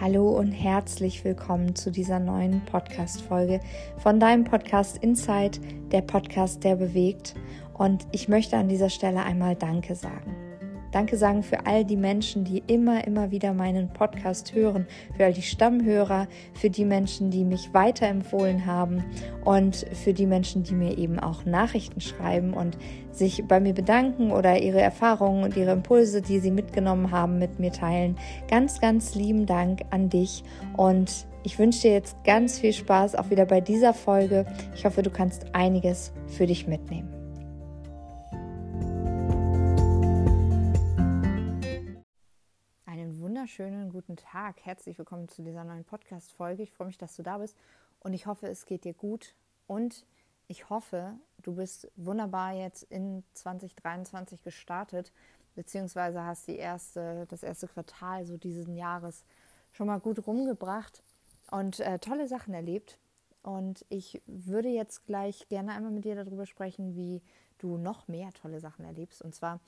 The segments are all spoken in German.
Hallo und herzlich willkommen zu dieser neuen Podcast-Folge von deinem Podcast Insight, der Podcast, der bewegt. Und ich möchte an dieser Stelle einmal Danke sagen. Danke sagen für all die Menschen, die immer, immer wieder meinen Podcast hören, für all die Stammhörer, für die Menschen, die mich weiterempfohlen haben und für die Menschen, die mir eben auch Nachrichten schreiben und sich bei mir bedanken oder ihre Erfahrungen und ihre Impulse, die sie mitgenommen haben, mit mir teilen. Ganz, ganz lieben Dank an dich und ich wünsche dir jetzt ganz viel Spaß auch wieder bei dieser Folge. Ich hoffe, du kannst einiges für dich mitnehmen. Wunderschönen guten Tag. Herzlich willkommen zu dieser neuen Podcast-Folge. Ich freue mich, dass du da bist und ich hoffe, es geht dir gut und ich hoffe, du bist wunderbar jetzt in 2023 gestartet, beziehungsweise hast die erste, das erste Quartal so diesen Jahres schon mal gut rumgebracht und äh, tolle Sachen erlebt. Und ich würde jetzt gleich gerne einmal mit dir darüber sprechen, wie du noch mehr tolle Sachen erlebst. Und zwar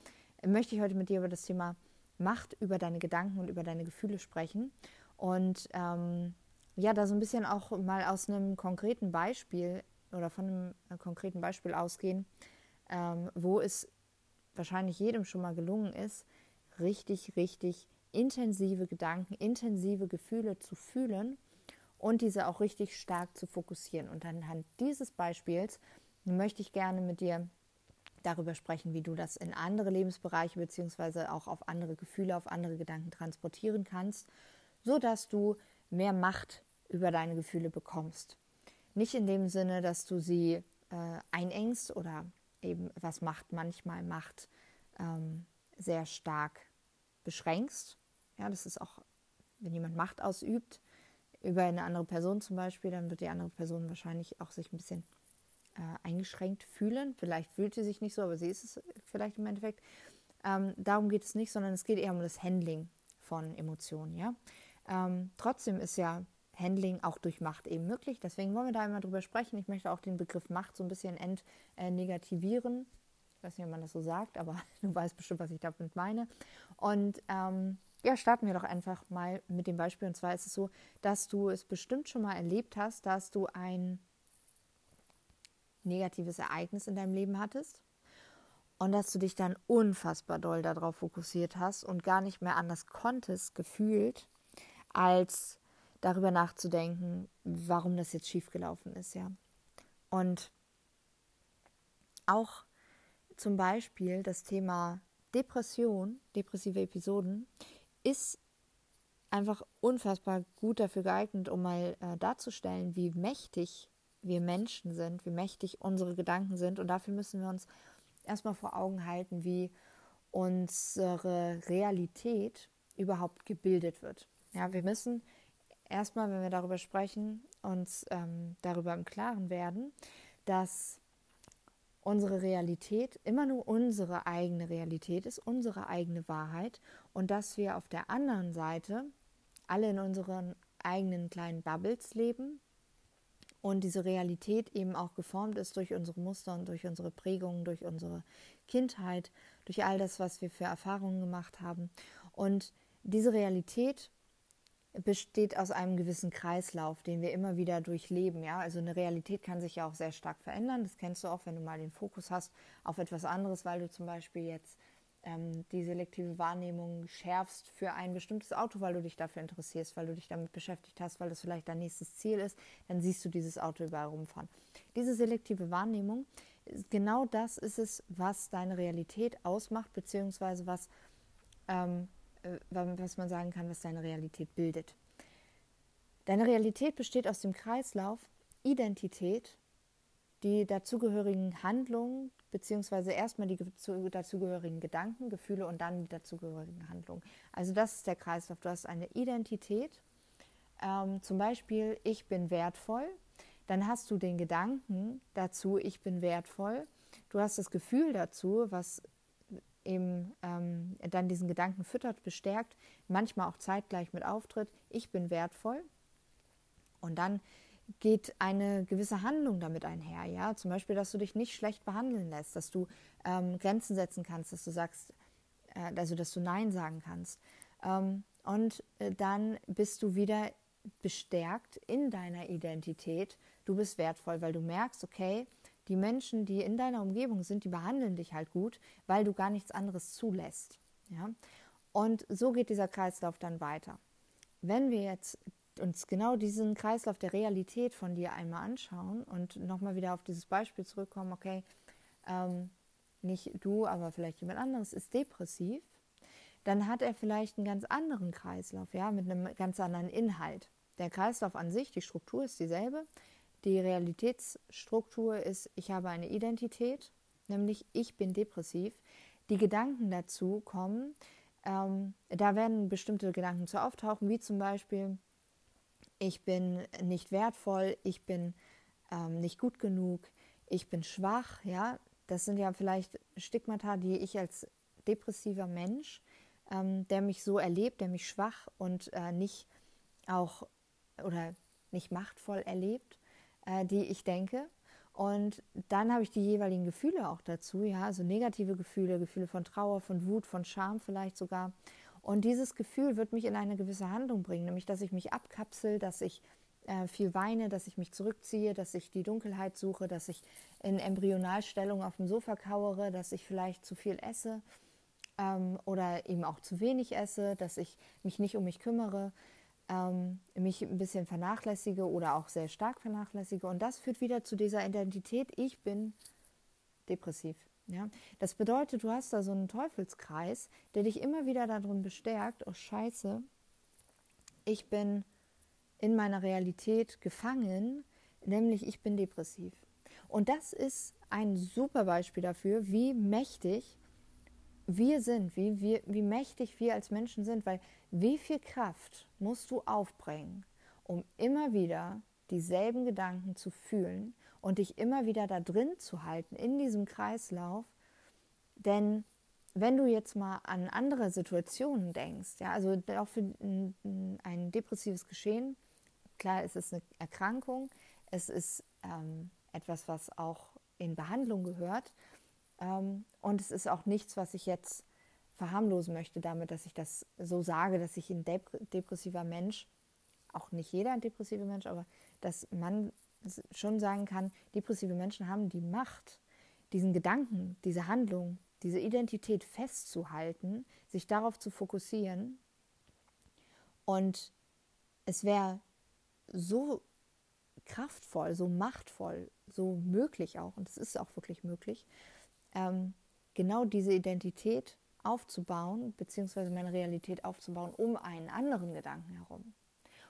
möchte ich heute mit dir über das Thema Macht über deine Gedanken und über deine Gefühle sprechen. Und ähm, ja, da so ein bisschen auch mal aus einem konkreten Beispiel oder von einem äh, konkreten Beispiel ausgehen, ähm, wo es wahrscheinlich jedem schon mal gelungen ist, richtig, richtig intensive Gedanken, intensive Gefühle zu fühlen und diese auch richtig stark zu fokussieren. Und anhand dieses Beispiels möchte ich gerne mit dir darüber sprechen, wie du das in andere Lebensbereiche beziehungsweise auch auf andere Gefühle, auf andere Gedanken transportieren kannst, so dass du mehr Macht über deine Gefühle bekommst. Nicht in dem Sinne, dass du sie äh, einengst oder eben was Macht manchmal Macht ähm, sehr stark beschränkst. Ja, das ist auch, wenn jemand Macht ausübt über eine andere Person zum Beispiel, dann wird die andere Person wahrscheinlich auch sich ein bisschen äh, eingeschränkt fühlen. Vielleicht fühlt sie sich nicht so, aber sie ist es vielleicht im Endeffekt. Ähm, darum geht es nicht, sondern es geht eher um das Handling von Emotionen. Ja? Ähm, trotzdem ist ja Handling auch durch Macht eben möglich. Deswegen wollen wir da immer drüber sprechen. Ich möchte auch den Begriff Macht so ein bisschen entnegativieren. Ich weiß nicht, ob man das so sagt, aber du weißt bestimmt, was ich damit meine. Und ähm, ja, starten wir doch einfach mal mit dem Beispiel. Und zwar ist es so, dass du es bestimmt schon mal erlebt hast, dass du ein negatives Ereignis in deinem Leben hattest und dass du dich dann unfassbar doll darauf fokussiert hast und gar nicht mehr anders konntest, gefühlt, als darüber nachzudenken, warum das jetzt schiefgelaufen ist, ja. Und auch zum Beispiel das Thema Depression, depressive Episoden, ist einfach unfassbar gut dafür geeignet, um mal äh, darzustellen, wie mächtig wir Menschen sind, wie mächtig unsere Gedanken sind. Und dafür müssen wir uns erstmal vor Augen halten, wie unsere Realität überhaupt gebildet wird. Ja, wir müssen erstmal, wenn wir darüber sprechen, uns ähm, darüber im Klaren werden, dass unsere Realität immer nur unsere eigene Realität ist, unsere eigene Wahrheit und dass wir auf der anderen Seite alle in unseren eigenen kleinen Bubbles leben, und diese Realität eben auch geformt ist durch unsere Muster und durch unsere Prägungen, durch unsere Kindheit, durch all das, was wir für Erfahrungen gemacht haben. Und diese Realität besteht aus einem gewissen Kreislauf, den wir immer wieder durchleben. Ja? Also eine Realität kann sich ja auch sehr stark verändern. Das kennst du auch, wenn du mal den Fokus hast auf etwas anderes, weil du zum Beispiel jetzt ähm, die selektive Wahrnehmung schärfst für ein bestimmtes Auto, weil du dich dafür interessierst, weil du dich damit beschäftigt hast, weil das vielleicht dein nächstes Ziel ist, dann siehst du dieses Auto überall rumfahren. Diese selektive Wahrnehmung, genau das ist es, was deine Realität ausmacht, beziehungsweise was, ähm, äh, was man sagen kann, was deine Realität bildet. Deine Realität besteht aus dem Kreislauf Identität, die dazugehörigen Handlungen, beziehungsweise erstmal die dazugehörigen Gedanken, Gefühle und dann die dazugehörigen Handlungen. Also das ist der Kreislauf. Du hast eine Identität, ähm, zum Beispiel ich bin wertvoll, dann hast du den Gedanken dazu, ich bin wertvoll. Du hast das Gefühl dazu, was eben ähm, dann diesen Gedanken füttert, bestärkt, manchmal auch zeitgleich mit auftritt, ich bin wertvoll. Und dann geht eine gewisse Handlung damit einher. Ja? Zum Beispiel, dass du dich nicht schlecht behandeln lässt, dass du ähm, Grenzen setzen kannst, dass du sagst, äh, also dass du Nein sagen kannst, Ähm, und äh, dann bist du wieder bestärkt in deiner Identität. Du bist wertvoll, weil du merkst, okay, die Menschen, die in deiner Umgebung sind, die behandeln dich halt gut, weil du gar nichts anderes zulässt. Ja? Und so geht dieser Kreislauf dann weiter. Wenn wir jetzt uns genau diesen Kreislauf der Realität von dir einmal anschauen und nochmal wieder auf dieses Beispiel zurückkommen, okay, ähm, nicht du, aber vielleicht jemand anderes ist depressiv, dann hat er vielleicht einen ganz anderen Kreislauf, ja, mit einem ganz anderen Inhalt. Der Kreislauf an sich, die Struktur ist dieselbe. Die Realitätsstruktur ist, ich habe eine Identität, nämlich ich bin depressiv. Die Gedanken dazu kommen, ähm, da werden bestimmte Gedanken zu auftauchen, wie zum Beispiel, ich bin nicht wertvoll, ich bin ähm, nicht gut genug, ich bin schwach, ja, das sind ja vielleicht Stigmata, die ich als depressiver Mensch, ähm, der mich so erlebt, der mich schwach und äh, nicht auch oder nicht machtvoll erlebt, äh, die ich denke. Und dann habe ich die jeweiligen Gefühle auch dazu, ja, also negative Gefühle, Gefühle von Trauer, von Wut, von Scham vielleicht sogar. Und dieses Gefühl wird mich in eine gewisse Handlung bringen, nämlich dass ich mich abkapsel, dass ich äh, viel weine, dass ich mich zurückziehe, dass ich die Dunkelheit suche, dass ich in Embryonalstellung auf dem Sofa kauere, dass ich vielleicht zu viel esse ähm, oder eben auch zu wenig esse, dass ich mich nicht um mich kümmere, ähm, mich ein bisschen vernachlässige oder auch sehr stark vernachlässige. Und das führt wieder zu dieser Identität, ich bin depressiv. Ja? Das bedeutet, du hast da so einen Teufelskreis, der dich immer wieder darin bestärkt, oh scheiße, ich bin in meiner Realität gefangen, nämlich ich bin depressiv. Und das ist ein super Beispiel dafür, wie mächtig wir sind, wie, wie, wie mächtig wir als Menschen sind, weil wie viel Kraft musst du aufbringen, um immer wieder dieselben Gedanken zu fühlen und dich immer wieder da drin zu halten, in diesem Kreislauf. Denn wenn du jetzt mal an andere Situationen denkst, ja, also auch für ein, depressives Geschehen, klar, es ist eine Erkrankung, es ist ähm, etwas, was auch in Behandlung gehört, ähm, und es ist auch nichts, was ich jetzt verharmlosen möchte damit, dass ich das so sage, dass ich ein depressiver Mensch, auch nicht jeder ein depressiver Mensch, aber dass man schon sagen kann, depressive Menschen haben die Macht, diesen Gedanken, diese Handlung, diese Identität festzuhalten, sich darauf zu fokussieren. Und es wäre so kraftvoll, so machtvoll, so möglich auch, und es ist auch wirklich möglich, ähm, genau diese Identität aufzubauen, beziehungsweise meine Realität aufzubauen, um einen anderen Gedanken herum.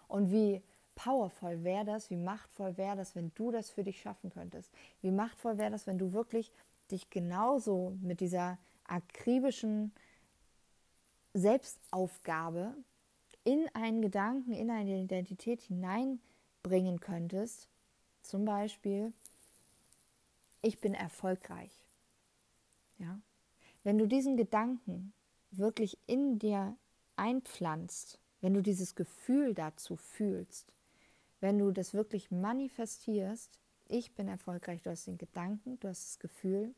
Und wie powervoll wäre das, wie machtvoll wäre das, wenn du das für dich schaffen könntest? Wie machtvoll wäre das, wenn du wirklich dich genauso mit dieser akribischen Selbstaufgabe in einen Gedanken, in eine Identität hineinbringen könntest? Zum Beispiel, ich bin erfolgreich. Ja? Wenn du diesen Gedanken wirklich in dir einpflanzt, wenn du dieses Gefühl dazu fühlst, wenn du das wirklich manifestierst, ich bin erfolgreich, du hast den Gedanken, du hast das Gefühl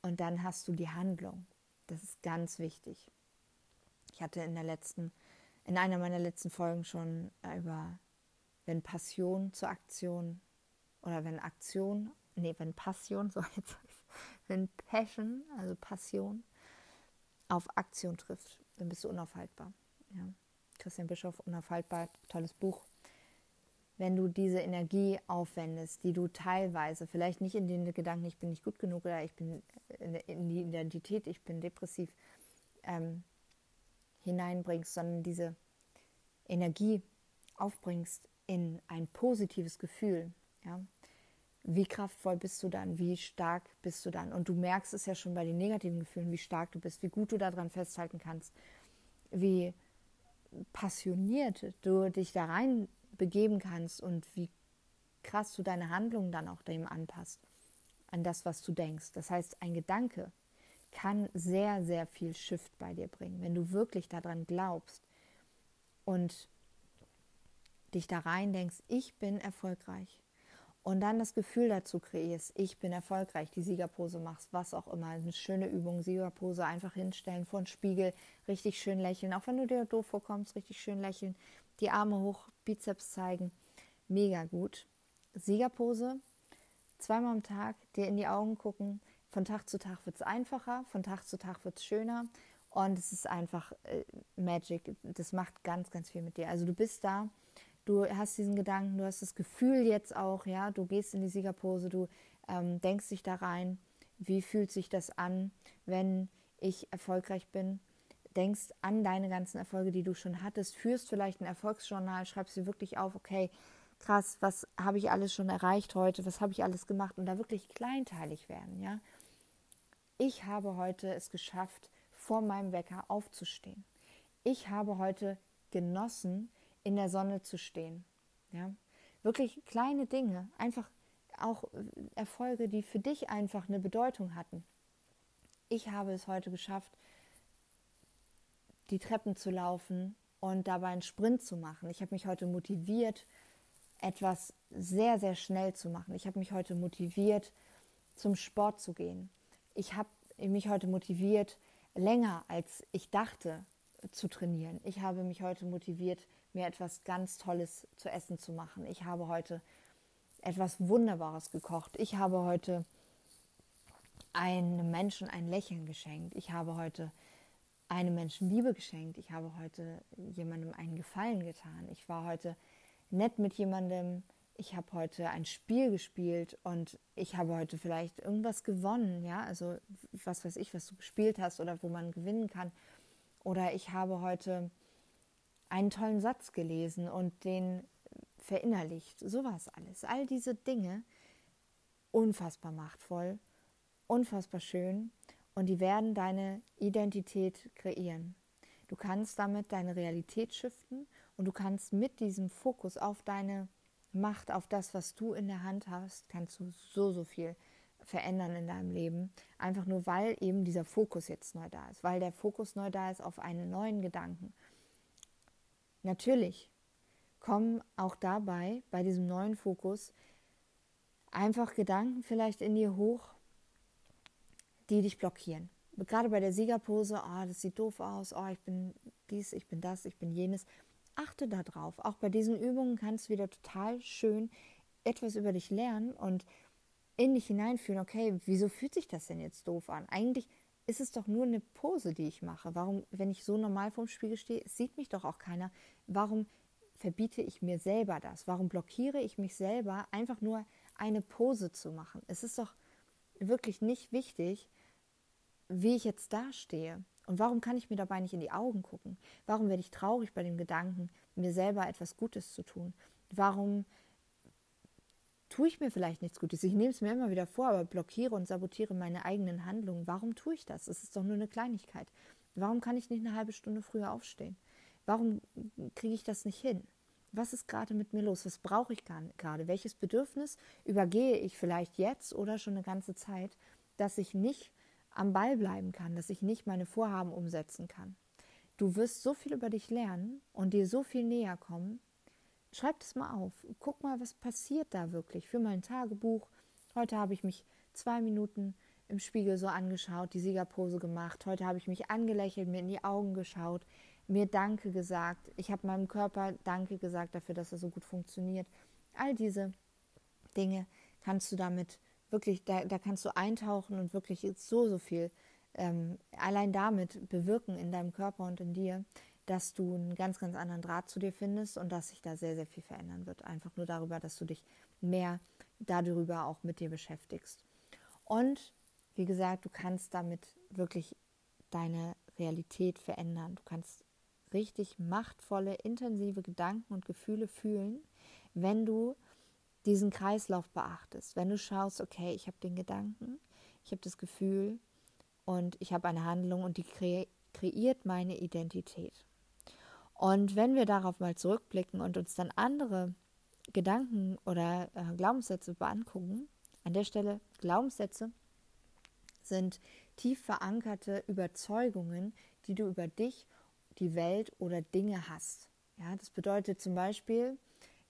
und dann hast du die Handlung. Das ist ganz wichtig. Ich hatte in der letzten, in einer meiner letzten Folgen schon über, wenn Passion zur Aktion oder wenn Aktion, nee, wenn Passion, so jetzt wenn Passion, also Passion, auf Aktion trifft, dann bist du unaufhaltbar. Ja. Christian Bischof, Unaufhaltbar, tolles Buch. Wenn du diese Energie aufwendest, die du teilweise, vielleicht nicht in den Gedanken, ich bin nicht gut genug oder ich bin in die Identität, ich bin depressiv, ähm, hineinbringst, sondern diese Energie aufbringst in ein positives Gefühl, ja, wie kraftvoll bist du dann, wie stark bist du dann. Und du merkst es ja schon bei den negativen Gefühlen, wie stark du bist, wie gut du daran festhalten kannst, wie passioniert du dich da rein begeben kannst und wie krass du deine Handlungen dann auch dem anpasst, an das, was du denkst. Das heißt, ein Gedanke kann sehr, sehr viel Shift bei dir bringen, wenn du wirklich daran glaubst und dich da rein denkst, ich bin erfolgreich und dann das Gefühl dazu kreierst, ich bin erfolgreich, die Siegerpose machst, was auch immer, eine schöne Übung, Siegerpose einfach hinstellen, vor den Spiegel, richtig schön lächeln, auch wenn du dir doof vorkommst, richtig schön lächeln, die Arme hoch, Bizeps zeigen, mega gut. Siegerpose, zweimal am Tag, dir in die Augen gucken, von Tag zu Tag wird es einfacher, von Tag zu Tag wird es schöner. Und es ist einfach äh, Magic, das macht ganz, ganz viel mit dir. Also du bist da, du hast diesen Gedanken, du hast das Gefühl jetzt auch, ja, du gehst in die Siegerpose, du ähm, denkst dich da rein, wie fühlt sich das an, wenn ich erfolgreich bin, denkst an deine ganzen Erfolge, die du schon hattest, führst vielleicht ein Erfolgsjournal, schreibst dir wirklich auf, okay, krass, was habe ich alles schon erreicht heute, was habe ich alles gemacht und da wirklich kleinteilig werden, ja. Ich habe heute es geschafft, vor meinem Wecker aufzustehen. Ich habe heute genossen, in der Sonne zu stehen. Ja? Wirklich kleine Dinge, einfach auch äh, Erfolge, die für dich einfach eine Bedeutung hatten. Ich habe es heute geschafft, die Treppen zu laufen und dabei einen Sprint zu machen. Ich habe mich heute motiviert, etwas sehr, sehr schnell zu machen. Ich habe mich heute motiviert, zum Sport zu gehen. Ich habe mich heute motiviert, länger als ich dachte zu trainieren. Ich habe mich heute motiviert, mir etwas ganz Tolles zu essen zu machen. Ich habe heute etwas Wunderbares gekocht. Ich habe heute einem Menschen ein Lächeln geschenkt. Ich habe heute einem Menschen Liebe geschenkt. Ich habe heute jemandem einen Gefallen getan. Ich war heute nett mit jemandem. Ich habe heute ein Spiel gespielt und ich habe heute vielleicht irgendwas gewonnen, ja, also was weiß ich, was du gespielt hast oder wo man gewinnen kann. Oder ich habe heute einen tollen Satz gelesen und den verinnerlicht. Sowas alles. All diese Dinge, unfassbar machtvoll, unfassbar schön und die werden deine Identität kreieren. Du kannst damit deine Realität shiften und du kannst mit diesem Fokus auf deine Macht, auf das, was du in der Hand hast, kannst du so, so viel verändern in deinem Leben. Einfach nur, weil eben dieser Fokus jetzt neu da ist, weil der Fokus neu da ist auf einen neuen Gedanken. Natürlich kommen auch dabei, bei diesem neuen Fokus, einfach Gedanken vielleicht in dir hoch, die dich blockieren. Gerade bei der Siegerpose, oh, das sieht doof aus, oh, ich bin dies, ich bin das, ich bin jenes. Achte darauf. Auch bei diesen Übungen kannst du wieder total schön etwas über dich lernen und in dich hineinfühlen, okay, wieso fühlt sich das denn jetzt doof an? Eigentlich ist es doch nur eine Pose, die ich mache. Warum, wenn ich so normal vorm Spiegel stehe, sieht mich doch auch keiner. Warum verbiete ich mir selber das? Warum blockiere ich mich selber, einfach nur eine Pose zu machen? Es ist doch wirklich nicht wichtig, wie ich jetzt dastehe. Und warum kann ich mir dabei nicht in die Augen gucken? Warum werde ich traurig bei dem Gedanken, mir selber etwas Gutes zu tun? Warum tue ich mir vielleicht nichts Gutes. Ich nehme es mir immer wieder vor, aber blockiere und sabotiere meine eigenen Handlungen. Warum tue ich das? Es ist doch nur eine Kleinigkeit. Warum kann ich nicht eine halbe Stunde früher aufstehen? Warum kriege ich das nicht hin? Was ist gerade mit mir los? Was brauche ich gerade? Welches Bedürfnis übergehe ich vielleicht jetzt oder schon eine ganze Zeit, dass ich nicht am Ball bleiben kann, dass ich nicht meine Vorhaben umsetzen kann? Du wirst so viel über dich lernen und dir so viel näher kommen, Schreib es mal auf. Guck mal, was passiert da wirklich. Für mein Tagebuch. Heute habe ich mich zwei Minuten im Spiegel so angeschaut, die Siegerpose gemacht. Heute habe ich mich angelächelt, mir in die Augen geschaut, mir Danke gesagt. Ich habe meinem Körper Danke gesagt dafür, dass er so gut funktioniert. All diese Dinge kannst du damit wirklich, da, da kannst du eintauchen und wirklich so, so viel ähm, allein damit bewirken in deinem Körper und in dir dass du einen ganz, ganz anderen Draht zu dir findest und dass sich da sehr, sehr viel verändern wird. Einfach nur darüber, dass du dich mehr darüber auch mit dir beschäftigst. Und wie gesagt, du kannst damit wirklich deine Realität verändern. Du kannst richtig machtvolle, intensive Gedanken und Gefühle fühlen, wenn du diesen Kreislauf beachtest. Wenn du schaust, okay, ich habe den Gedanken, ich habe das Gefühl und ich habe eine Handlung und die kre kreiert meine Identität. Und wenn wir darauf mal zurückblicken und uns dann andere Gedanken oder äh, Glaubenssätze angucken, an der Stelle Glaubenssätze sind tief verankerte Überzeugungen, die du über dich, die Welt oder Dinge hast. Ja, das bedeutet zum Beispiel,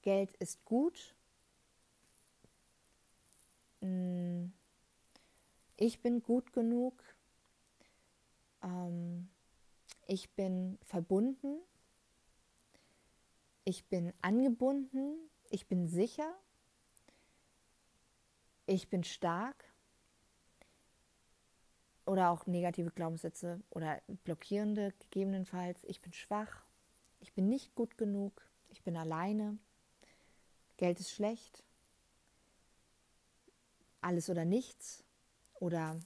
Geld ist gut, mh, ich bin gut genug, ähm, ich bin verbunden, ich bin angebunden, ich bin sicher, ich bin stark. Oder auch negative Glaubenssätze oder blockierende gegebenenfalls, ich bin schwach, ich bin nicht gut genug, ich bin alleine, Geld ist schlecht, alles oder nichts oder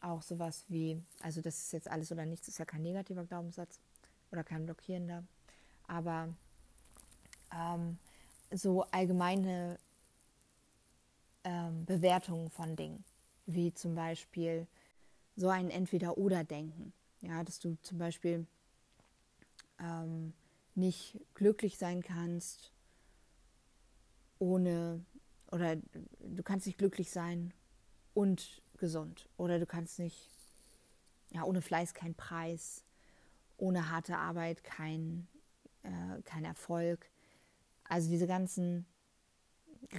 auch sowas wie, also das ist jetzt alles oder nichts, ist ja kein negativer Glaubenssatz oder kein blockierender, aber ähm, so allgemeine ähm, Bewertungen von Dingen, wie zum Beispiel so ein Entweder-Oder-Denken. Ja, dass du zum Beispiel ähm, nicht glücklich sein kannst ohne, oder du kannst nicht glücklich sein und gesund. Oder du kannst nicht, ja, ohne Fleiß kein Preis, ohne harte Arbeit kein, äh, kein Erfolg. Also diese ganzen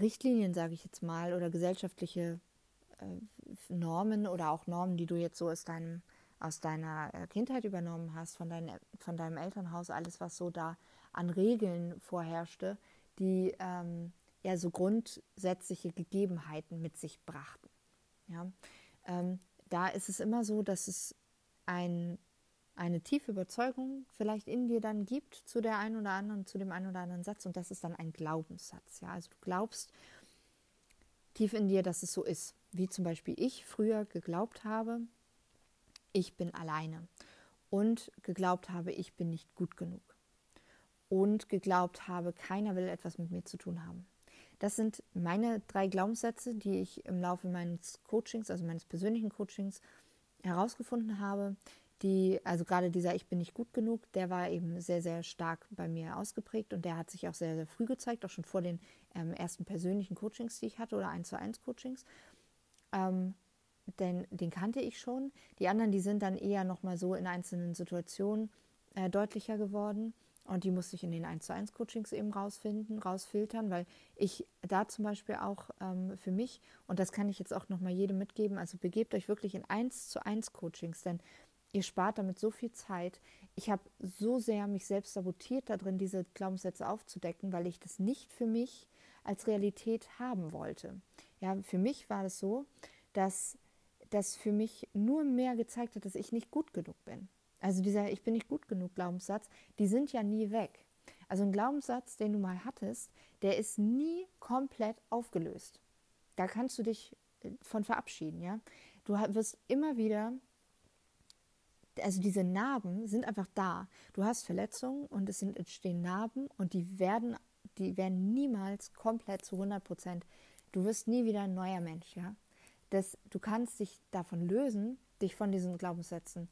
Richtlinien, sage ich jetzt mal, oder gesellschaftliche äh, Normen oder auch Normen, die du jetzt so aus deinem aus deiner äh, Kindheit übernommen hast, von, dein, von deinem Elternhaus, alles, was so da an Regeln vorherrschte, die ähm, ja so grundsätzliche Gegebenheiten mit sich brachten. Ja? Ähm, da ist es immer so, dass es ein eine tiefe Überzeugung vielleicht in dir dann gibt zu der einen oder anderen, zu dem einen oder anderen Satz und das ist dann ein Glaubenssatz. Ja, also du glaubst tief in dir, dass es so ist, wie zum Beispiel ich früher geglaubt habe, ich bin alleine und geglaubt habe, ich bin nicht gut genug und geglaubt habe, keiner will etwas mit mir zu tun haben. Das sind meine drei Glaubenssätze, die ich im Laufe meines Coachings, also meines persönlichen Coachings, herausgefunden habe, die, also gerade dieser Ich bin nicht gut genug, der war eben sehr, sehr stark bei mir ausgeprägt und der hat sich auch sehr, sehr früh gezeigt, auch schon vor den ähm, ersten persönlichen Coachings, die ich hatte oder 1 zu 1 Coachings. Ähm, denn den kannte ich schon. Die anderen, die sind dann eher nochmal so in einzelnen Situationen äh, deutlicher geworden. Und die musste ich in den 1 zu 1 Coachings eben rausfinden, rausfiltern, weil ich da zum Beispiel auch ähm, für mich, und das kann ich jetzt auch nochmal jedem mitgeben, also begebt euch wirklich in 1 zu 1 Coachings, denn ihr spart damit so viel Zeit. Ich habe so sehr mich selbst sabotiert darin, diese Glaubenssätze aufzudecken, weil ich das nicht für mich als Realität haben wollte. Ja, für mich war es so, dass das für mich nur mehr gezeigt hat, dass ich nicht gut genug bin. Also dieser Ich bin nicht gut genug Glaubenssatz, die sind ja nie weg. Also ein Glaubenssatz, den du mal hattest, der ist nie komplett aufgelöst. Da kannst du dich äh, von verabschieden, ja. Du wirst immer wieder also diese Narben sind einfach da. Du hast Verletzungen und es sind, entstehen Narben und die werden, die werden niemals komplett zu 100 Prozent. Du wirst nie wieder ein neuer Mensch, ja. Das, du kannst dich davon lösen, dich von diesen Glaubenssätzen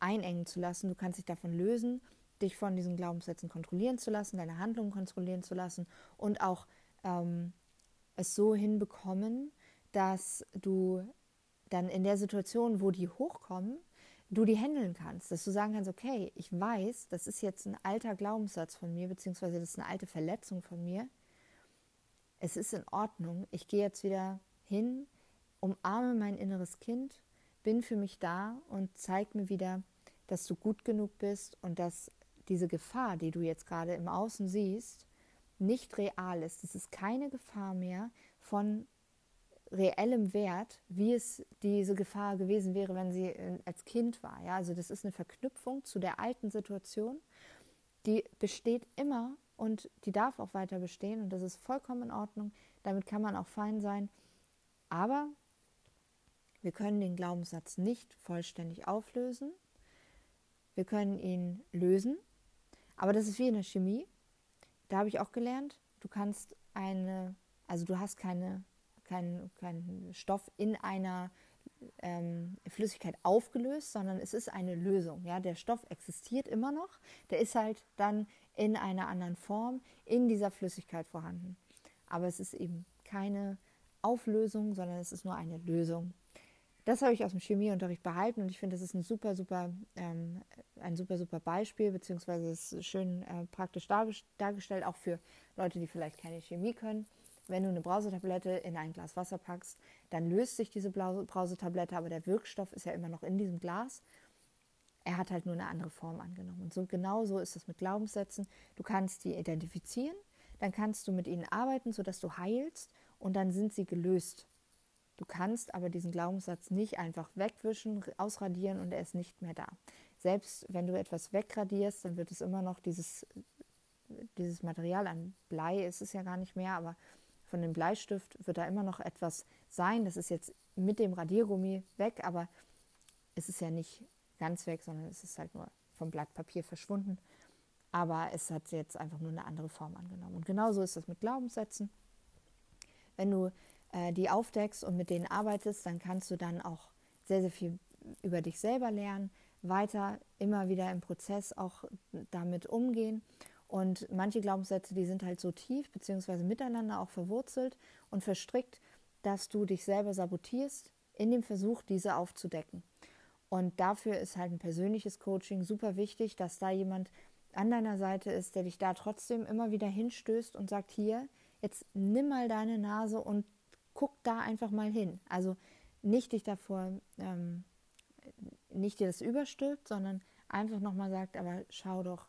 einengen zu lassen. Du kannst dich davon lösen, dich von diesen Glaubenssätzen kontrollieren zu lassen, deine Handlungen kontrollieren zu lassen und auch ähm, es so hinbekommen, dass du dann in der Situation, wo die hochkommen, du die handeln kannst, dass du sagen kannst, okay, ich weiß, das ist jetzt ein alter Glaubenssatz von mir, beziehungsweise das ist eine alte Verletzung von mir. Es ist in Ordnung. Ich gehe jetzt wieder hin, umarme mein inneres Kind, bin für mich da und zeig mir wieder, dass du gut genug bist und dass diese Gefahr, die du jetzt gerade im Außen siehst, nicht real ist. Es ist keine Gefahr mehr von reellem Wert, wie es diese Gefahr gewesen wäre, wenn sie äh, als Kind war. Ja, also das ist eine Verknüpfung zu der alten Situation, die besteht immer und die darf auch weiter bestehen und das ist vollkommen in Ordnung. Damit kann man auch fein sein. Aber wir können den Glaubenssatz nicht vollständig auflösen. Wir können ihn lösen. Aber das ist wie in der Chemie. Da habe ich auch gelernt, du kannst eine, also du hast keine kein, kein Stoff in einer ähm, Flüssigkeit aufgelöst, sondern es ist eine Lösung. Ja? Der Stoff existiert immer noch, der ist halt dann in einer anderen Form in dieser Flüssigkeit vorhanden. Aber es ist eben keine Auflösung, sondern es ist nur eine Lösung. Das habe ich aus dem Chemieunterricht behalten und ich finde, das ist ein super, super, ähm, ein super, super Beispiel, beziehungsweise ist schön äh, praktisch dargestellt, auch für Leute, die vielleicht keine Chemie können Wenn du eine Brausetablette in ein Glas Wasser packst, dann löst sich diese Brausetablette, aber der Wirkstoff ist ja immer noch in diesem Glas. Er hat halt nur eine andere Form angenommen. Und so genau so ist es mit Glaubenssätzen. Du kannst die identifizieren, dann kannst du mit ihnen arbeiten, sodass du heilst und dann sind sie gelöst. Du kannst aber diesen Glaubenssatz nicht einfach wegwischen, ausradieren und er ist nicht mehr da. Selbst wenn du etwas wegradierst, dann wird es immer noch dieses, dieses Material an Blei, ist es ja gar nicht mehr, aber von dem Bleistift wird da immer noch etwas sein. Das ist jetzt mit dem Radiergummi weg, aber es ist ja nicht ganz weg, sondern es ist halt nur vom Blatt Papier verschwunden. Aber es hat jetzt einfach nur eine andere Form angenommen. Und genauso ist das mit Glaubenssätzen. Wenn du äh, die aufdeckst und mit denen arbeitest, dann kannst du dann auch sehr, sehr viel über dich selber lernen, weiter immer wieder im Prozess auch damit umgehen. Und manche Glaubenssätze, die sind halt so tief, beziehungsweise miteinander auch verwurzelt und verstrickt, dass du dich selber sabotierst in dem Versuch, diese aufzudecken. Und dafür ist halt ein persönliches Coaching super wichtig, dass da jemand an deiner Seite ist, der dich da trotzdem immer wieder hinstößt und sagt, hier, jetzt nimm mal deine Nase und guck da einfach mal hin. Also nicht dich davor, ähm, nicht dir das überstülpt, sondern einfach nochmal sagt, aber schau doch,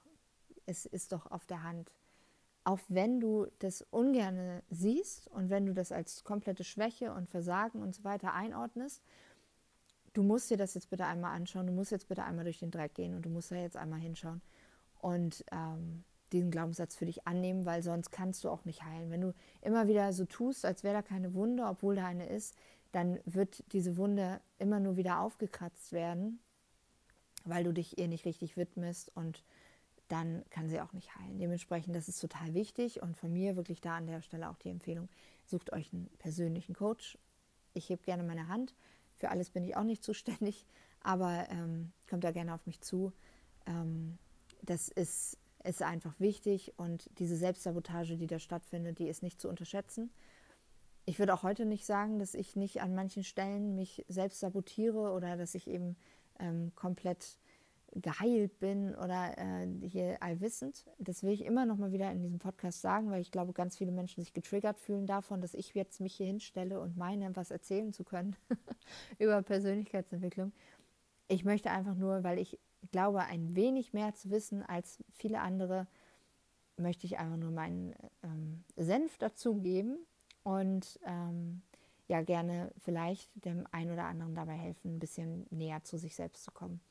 es ist doch auf der Hand. Auch wenn du das ungern siehst und wenn du das als komplette Schwäche und Versagen und so weiter einordnest, du musst dir das jetzt bitte einmal anschauen, du musst jetzt bitte einmal durch den Dreck gehen und du musst da jetzt einmal hinschauen und ähm, diesen Glaubenssatz für dich annehmen, weil sonst kannst du auch nicht heilen. Wenn du immer wieder so tust, als wäre da keine Wunde, obwohl da eine ist, dann wird diese Wunde immer nur wieder aufgekratzt werden, weil du dich ihr nicht richtig widmest und dann kann sie auch nicht heilen. Dementsprechend, das ist total wichtig und von mir wirklich da an der Stelle auch die Empfehlung, sucht euch einen persönlichen Coach. Ich hebe gerne meine Hand. Für alles bin ich auch nicht zuständig, aber ähm, kommt da gerne auf mich zu. Ähm, das ist ist einfach wichtig und diese Selbstsabotage, die da stattfindet, die ist nicht zu unterschätzen. Ich würde auch heute nicht sagen, dass ich nicht an manchen Stellen mich selbst sabotiere oder dass ich eben ähm, komplett geheilt bin oder äh, hier allwissend. Das will ich immer noch mal wieder in diesem Podcast sagen, weil ich glaube, ganz viele Menschen sich getriggert fühlen davon, dass ich jetzt mich hier hinstelle und meine, was erzählen zu können über Persönlichkeitsentwicklung. Ich möchte einfach nur, weil ich glaube, ein wenig mehr zu wissen als viele andere, möchte ich einfach nur meinen ähm, Senf dazugeben und ähm, ja gerne vielleicht dem einen oder anderen dabei helfen, ein bisschen näher zu sich selbst zu kommen.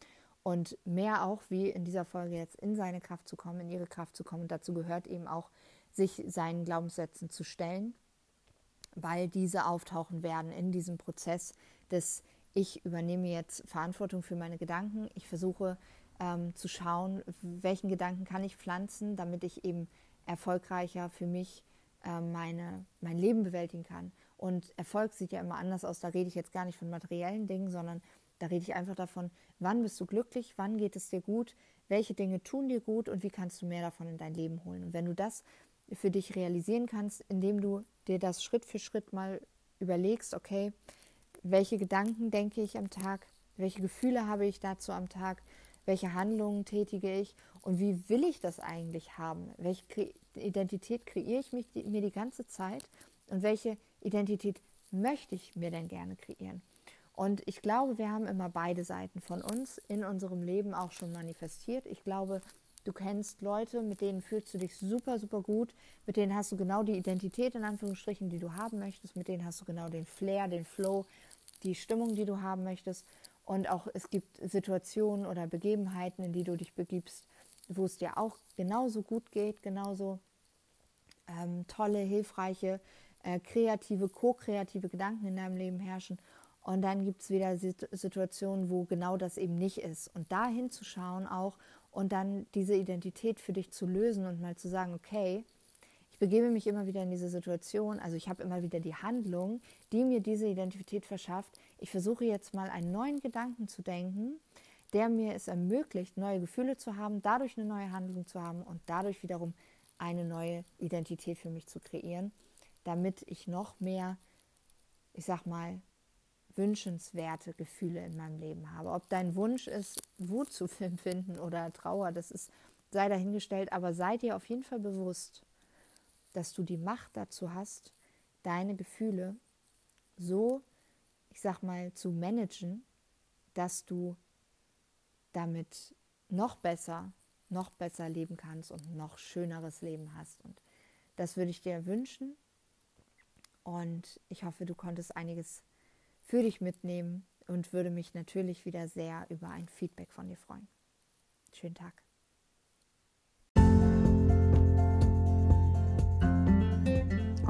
Und mehr auch, wie in dieser Folge jetzt, in seine Kraft zu kommen, in ihre Kraft zu kommen. Und dazu gehört eben auch, sich seinen Glaubenssätzen zu stellen, weil diese auftauchen werden in diesem Prozess des ich übernehme jetzt Verantwortung für meine Gedanken. Ich versuche ähm, zu schauen, welchen Gedanken kann ich pflanzen, damit ich eben erfolgreicher für mich äh, meine, mein Leben bewältigen kann. Und Erfolg sieht ja immer anders aus. Da rede ich jetzt gar nicht von materiellen Dingen, sondern da rede ich einfach davon, wann bist du glücklich, wann geht es dir gut, welche Dinge tun dir gut und wie kannst du mehr davon in dein Leben holen. Und wenn du das für dich realisieren kannst, indem du dir das Schritt für Schritt mal überlegst, okay, welche Gedanken denke ich am Tag, welche Gefühle habe ich dazu am Tag, welche Handlungen tätige ich und wie will ich das eigentlich haben? Welche Identität kreiere ich mir die ganze Zeit und welche Identität möchte ich mir denn gerne kreieren? Und ich glaube, wir haben immer beide Seiten von uns in unserem Leben auch schon manifestiert. Ich glaube, du kennst Leute, mit denen fühlst du dich super, super gut, mit denen hast du genau die Identität in Anführungsstrichen, die du haben möchtest, mit denen hast du genau den Flair, den Flow, die Stimmung, die du haben möchtest. Und auch es gibt Situationen oder Begebenheiten, in die du dich begibst, wo es dir auch genauso gut geht, genauso ähm, tolle, hilfreiche, äh, kreative, ko-kreative Gedanken in deinem Leben herrschen. Und dann gibt es wieder Situationen, wo genau das eben nicht ist. Und da hinzuschauen auch und dann diese Identität für dich zu lösen und mal zu sagen, okay, begebe mich immer wieder in diese Situation. Also ich habe immer wieder die Handlung, die mir diese Identität verschafft. Ich versuche jetzt mal einen neuen Gedanken zu denken, der mir es ermöglicht, neue Gefühle zu haben, dadurch eine neue Handlung zu haben und dadurch wiederum eine neue Identität für mich zu kreieren, damit ich noch mehr, ich sag mal, wünschenswerte Gefühle in meinem Leben habe. Ob dein Wunsch ist, Wut zu empfinden oder Trauer, das ist sei dahingestellt, aber sei dir auf jeden Fall bewusst, dass du die Macht dazu hast, deine Gefühle so, ich sag mal, zu managen, dass du damit noch besser, noch besser leben kannst und noch schöneres Leben hast. Und das würde ich dir wünschen. Und ich hoffe, du konntest einiges für dich mitnehmen und würde mich natürlich wieder sehr über ein Feedback von dir freuen. Schönen Tag.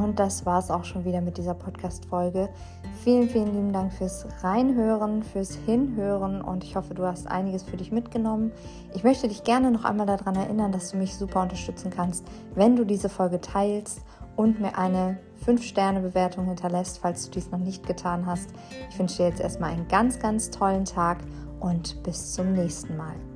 Und das war es auch schon wieder mit dieser Podcast-Folge. Vielen, vielen lieben Dank fürs Reinhören, fürs Hinhören und ich hoffe, du hast einiges für dich mitgenommen. Ich möchte dich gerne noch einmal daran erinnern, dass du mich super unterstützen kannst, wenn du diese Folge teilst und mir eine 5-Sterne-Bewertung hinterlässt, falls du dies noch nicht getan hast. Ich wünsche dir jetzt erstmal einen ganz, ganz tollen Tag und bis zum nächsten Mal.